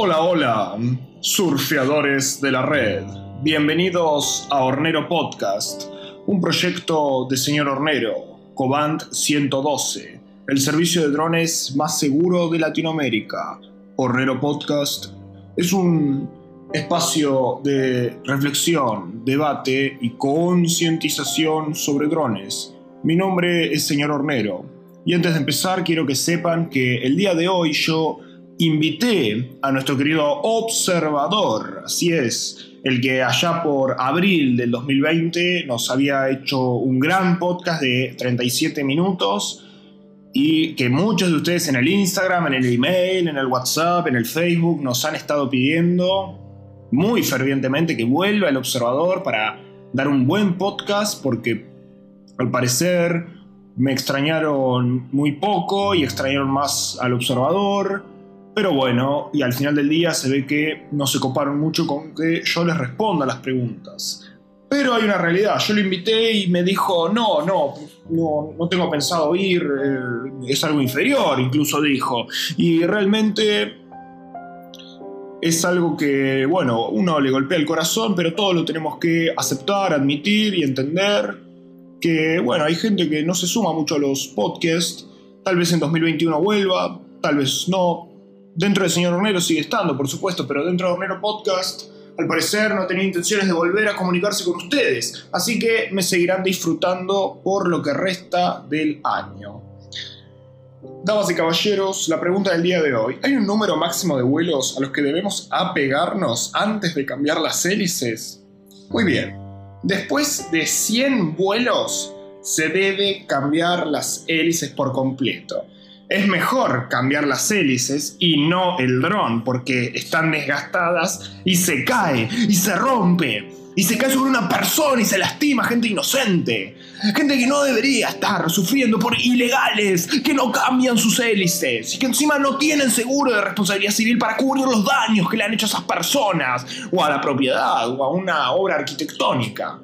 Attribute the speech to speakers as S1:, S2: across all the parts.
S1: Hola, hola, surfeadores de la red. Bienvenidos a Hornero Podcast, un proyecto de señor Hornero, Coband 112, el servicio de drones más seguro de Latinoamérica. Hornero Podcast es un espacio de reflexión, debate y concientización sobre drones. Mi nombre es señor Hornero y antes de empezar quiero que sepan que el día de hoy yo invité a nuestro querido observador, así es, el que allá por abril del 2020 nos había hecho un gran podcast de 37 minutos y que muchos de ustedes en el Instagram, en el email, en el WhatsApp, en el Facebook nos han estado pidiendo muy fervientemente que vuelva el observador para dar un buen podcast porque al parecer me extrañaron muy poco y extrañaron más al observador pero bueno, y al final del día se ve que no se coparon mucho con que yo les responda las preguntas. Pero hay una realidad, yo lo invité y me dijo, no, no, no, no tengo pensado ir, eh, es algo inferior, incluso dijo. Y realmente es algo que, bueno, uno le golpea el corazón, pero todos lo tenemos que aceptar, admitir y entender. Que, bueno, hay gente que no se suma mucho a los podcasts, tal vez en 2021 vuelva, tal vez no, Dentro del señor Hornero sigue estando, por supuesto, pero dentro de Hornero Podcast, al parecer no tenía intenciones de volver a comunicarse con ustedes, así que me seguirán disfrutando por lo que resta del año. Damas y caballeros, la pregunta del día de hoy. ¿Hay un número máximo de vuelos a los que debemos apegarnos antes de cambiar las hélices? Muy bien. Después de 100 vuelos, se debe cambiar las hélices por completo. Es mejor cambiar las hélices y no el dron porque están desgastadas y se cae y se rompe y se cae sobre una persona y se lastima gente inocente. Gente que no debería estar sufriendo por ilegales que no cambian sus hélices y que encima no tienen seguro de responsabilidad civil para cubrir los daños que le han hecho a esas personas o a la propiedad o a una obra arquitectónica.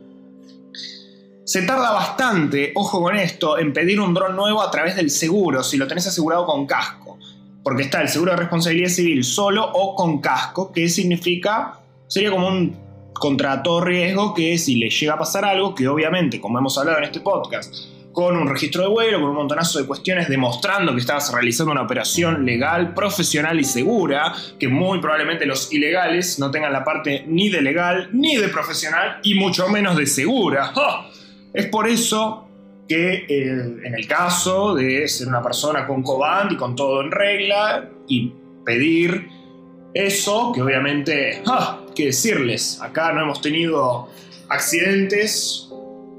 S1: Se tarda bastante, ojo con esto, en pedir un dron nuevo a través del seguro, si lo tenés asegurado con casco. Porque está el seguro de responsabilidad civil solo o con casco, que significa, sería como un contra todo riesgo que si le llega a pasar algo, que obviamente, como hemos hablado en este podcast, con un registro de vuelo, con un montonazo de cuestiones demostrando que estabas realizando una operación legal, profesional y segura, que muy probablemente los ilegales no tengan la parte ni de legal, ni de profesional, y mucho menos de segura. Es por eso que eh, en el caso de ser una persona con Coband y con todo en regla y pedir eso, que obviamente, ¡ah! que decirles, acá no hemos tenido accidentes,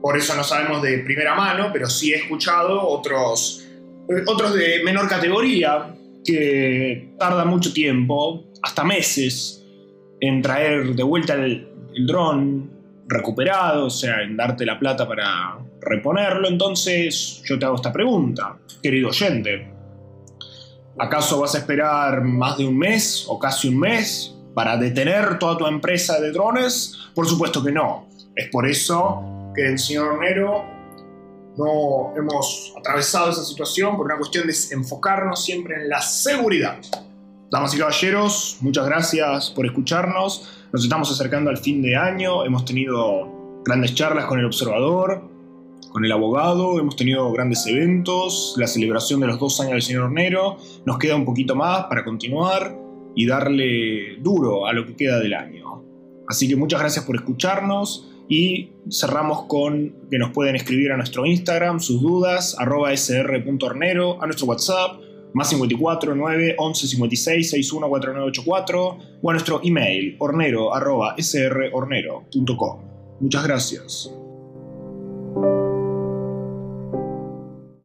S1: por eso no sabemos de primera mano, pero sí he escuchado otros, eh, otros de menor categoría que tarda mucho tiempo, hasta meses, en traer de vuelta el, el dron, recuperado, o sea, en darte la plata para reponerlo. Entonces yo te hago esta pregunta, querido oyente. ¿Acaso vas a esperar más de un mes o casi un mes para detener toda tu empresa de drones? Por supuesto que no. Es por eso que el señor Hornero no hemos atravesado esa situación por una cuestión de enfocarnos siempre en la seguridad. Damas y caballeros, muchas gracias por escucharnos. Nos estamos acercando al fin de año. Hemos tenido grandes charlas con el observador, con el abogado. Hemos tenido grandes eventos. La celebración de los dos años del señor Hornero. Nos queda un poquito más para continuar y darle duro a lo que queda del año. Así que muchas gracias por escucharnos. Y cerramos con que nos pueden escribir a nuestro Instagram sus dudas, arroba sr.hornero, a nuestro WhatsApp, más 54 9 11 56 61 4984 o a nuestro email hornero arroba srhornero.com. Muchas gracias.